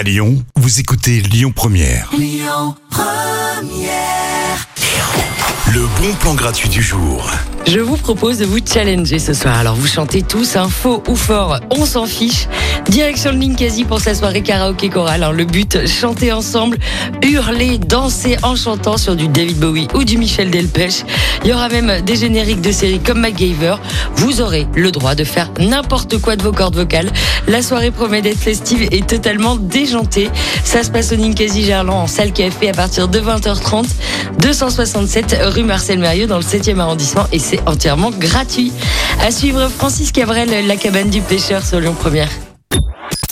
À Lyon, vous écoutez Lyon Première. Le bon plan gratuit du jour. Je vous propose de vous challenger ce soir. Alors vous chantez tous un faux ou fort, on s'en fiche. Direction le Ninkasi pour sa soirée karaoké chorale. Alors, le but, chanter ensemble, hurler, danser en chantant sur du David Bowie ou du Michel Delpech. Il y aura même des génériques de séries comme MacGyver. Vous aurez le droit de faire n'importe quoi de vos cordes vocales. La soirée promet d'être festive et totalement déjantée. Ça se passe au Ninkasi Gerland en salle café à partir de 20h30, 267 rue Marcel Mérieux dans le 7e arrondissement et c'est entièrement gratuit. À suivre Francis Cabrel, la cabane du pêcheur sur Lyon Première.